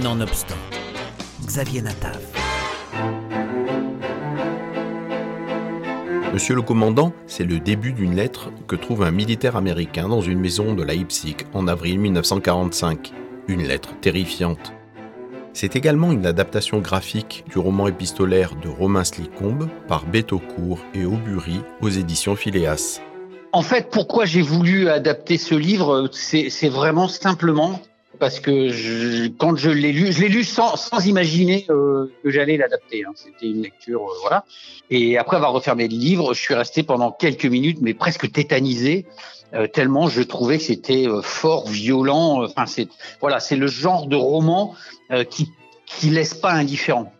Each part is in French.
Nonobstant, Xavier Natav. Monsieur le commandant, c'est le début d'une lettre que trouve un militaire américain dans une maison de Leipzig en avril 1945. Une lettre terrifiante. C'est également une adaptation graphique du roman épistolaire de Romain Slicombe par Betaucourt et Aubury aux éditions Phileas. En fait, pourquoi j'ai voulu adapter ce livre, c'est vraiment simplement parce que quand je l'ai lu, je l'ai lu sans, imaginer euh, que j'allais l'adapter. Hein. C'était une lecture, euh, voilà. Et après avoir refermé le livre, je suis resté pendant quelques minutes, mais presque tétanisé, euh, tellement je trouvais que c'était fort, violent. Enfin, c'est voilà, c'est le genre de roman qui qui laisse pas indifférent.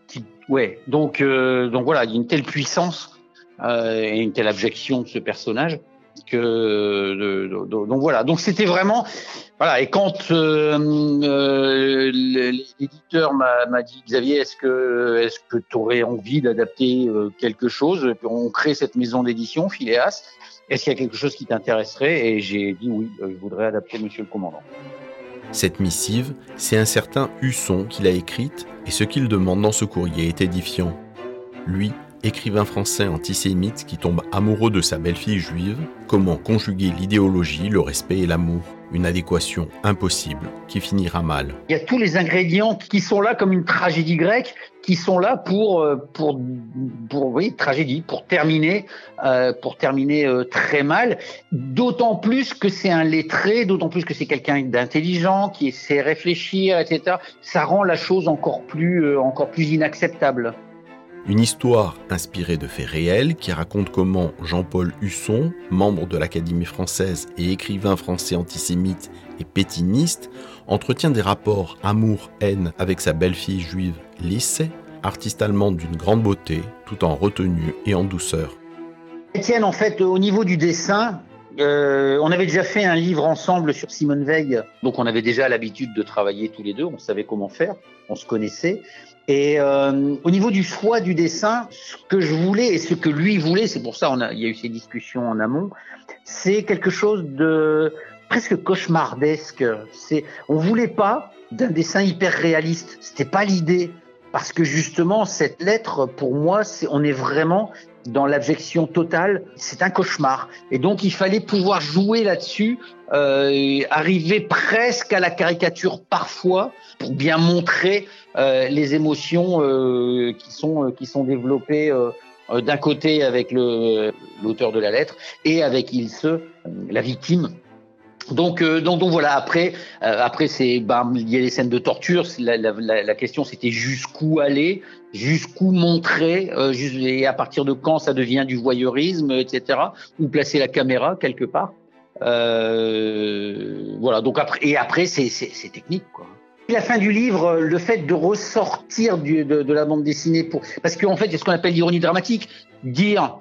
Ouais. Donc donc voilà, une telle puissance et une telle abjection de ce personnage que donc voilà. Donc c'était vraiment voilà. Et quand euh, euh, l'éditeur m'a dit Xavier est-ce que est-ce que tu aurais envie d'adapter euh, quelque chose? On crée cette maison d'édition Phileas. Est-ce qu'il y a quelque chose qui t'intéresserait? Et j'ai dit oui je voudrais adapter Monsieur le commandant. Cette missive, c'est un certain Husson qui l'a écrite, et ce qu'il demande dans ce courrier est édifiant. Lui écrivain français antisémite qui tombe amoureux de sa belle-fille juive, comment conjuguer l'idéologie, le respect et l'amour? Une adéquation impossible qui finira mal. Il y a tous les ingrédients qui sont là comme une tragédie grecque, qui sont là pour euh, pour pour oui tragédie pour terminer euh, pour terminer euh, très mal. D'autant plus que c'est un lettré, d'autant plus que c'est quelqu'un d'intelligent qui sait réfléchir, etc. Ça rend la chose encore plus encore plus inacceptable. Une histoire inspirée de faits réels qui raconte comment Jean-Paul Husson, membre de l'Académie française et écrivain français antisémite et pétiniste, entretient des rapports amour-haine avec sa belle-fille juive Lissé, artiste allemande d'une grande beauté, tout en retenue et en douceur. Étienne, en fait, au niveau du dessin, euh, on avait déjà fait un livre ensemble sur Simone Veil, donc on avait déjà l'habitude de travailler tous les deux, on savait comment faire, on se connaissait. Et euh, au niveau du choix du dessin, ce que je voulais et ce que lui voulait, c'est pour ça on il y a eu ces discussions en amont, c'est quelque chose de presque cauchemardesque. C'est, on voulait pas d'un dessin hyper réaliste. C'était pas l'idée parce que justement cette lettre, pour moi, c'est, on est vraiment dans l'abjection totale. C'est un cauchemar. Et donc il fallait pouvoir jouer là-dessus, euh, arriver presque à la caricature parfois pour bien montrer euh, les émotions euh, qui sont qui sont développées d'un côté avec l'auteur de la lettre et avec Ilse, la victime. Donc, donc, donc, voilà. Après, après c'est, ben, il y a les scènes de torture. La, question, c'était jusqu'où aller, jusqu'où montrer, et à partir de quand ça devient du voyeurisme, etc. Où placer la caméra quelque part. voilà. Donc après, et après, c'est technique, quoi. La fin du livre, le fait de ressortir de, la bande dessinée pour parce qu'en fait, il y a ce qu'on appelle l'ironie dramatique, dire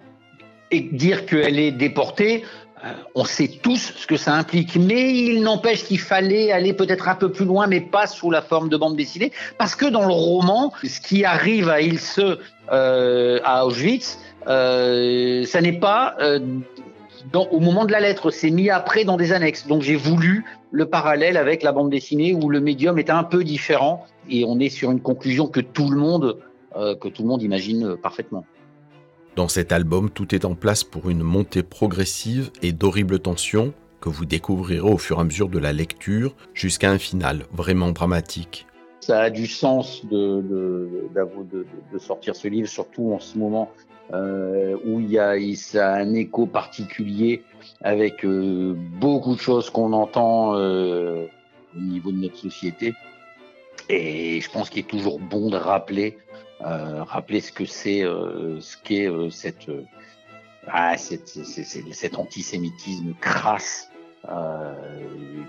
et dire qu'elle est déportée. Euh, on sait tous ce que ça implique, mais il n'empêche qu'il fallait aller peut-être un peu plus loin, mais pas sous la forme de bande dessinée, parce que dans le roman, ce qui arrive à Ilse euh, à Auschwitz, euh, ça n'est pas euh, au moment de la lettre, c'est mis après dans des annexes. Donc j'ai voulu le parallèle avec la bande dessinée où le médium est un peu différent et on est sur une conclusion que tout le monde, que tout le monde imagine parfaitement. Dans cet album, tout est en place pour une montée progressive et d'horribles tensions que vous découvrirez au fur et à mesure de la lecture jusqu'à un final vraiment dramatique. Ça a du sens de, sortir ce livre, surtout en ce moment euh, où il y a, ça a un écho particulier avec euh, beaucoup de choses qu'on entend euh, au niveau de notre société. Et je pense qu'il est toujours bon de rappeler, rappeler ce que c'est, euh, ce qu'est euh, cette, ah, cette, cet antisémitisme crasse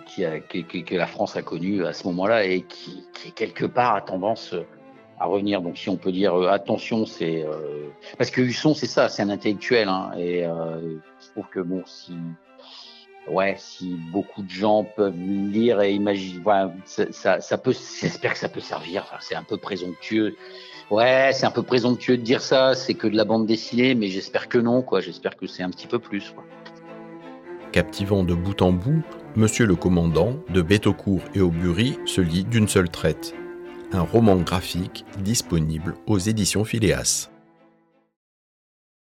qui a, que, que, la France a connu à ce moment-là et qui, qui quelque part a tendance à revenir. Donc si on peut dire euh, attention, c'est euh, parce que Husson, c'est ça, c'est un intellectuel, hein, et euh, je trouve que bon, si ouais, si beaucoup de gens peuvent lire et imaginer, voilà, ça, ça, ça, peut, j'espère que ça peut servir. Enfin, c'est un peu présomptueux. Ouais, c'est un peu présomptueux de dire ça. C'est que de la bande dessinée, mais j'espère que non, quoi. J'espère que c'est un petit peu plus. Captivant de bout en bout, Monsieur le Commandant, de Bétaucourt et Aubury, se lit d'une seule traite un roman graphique disponible aux éditions Phileas.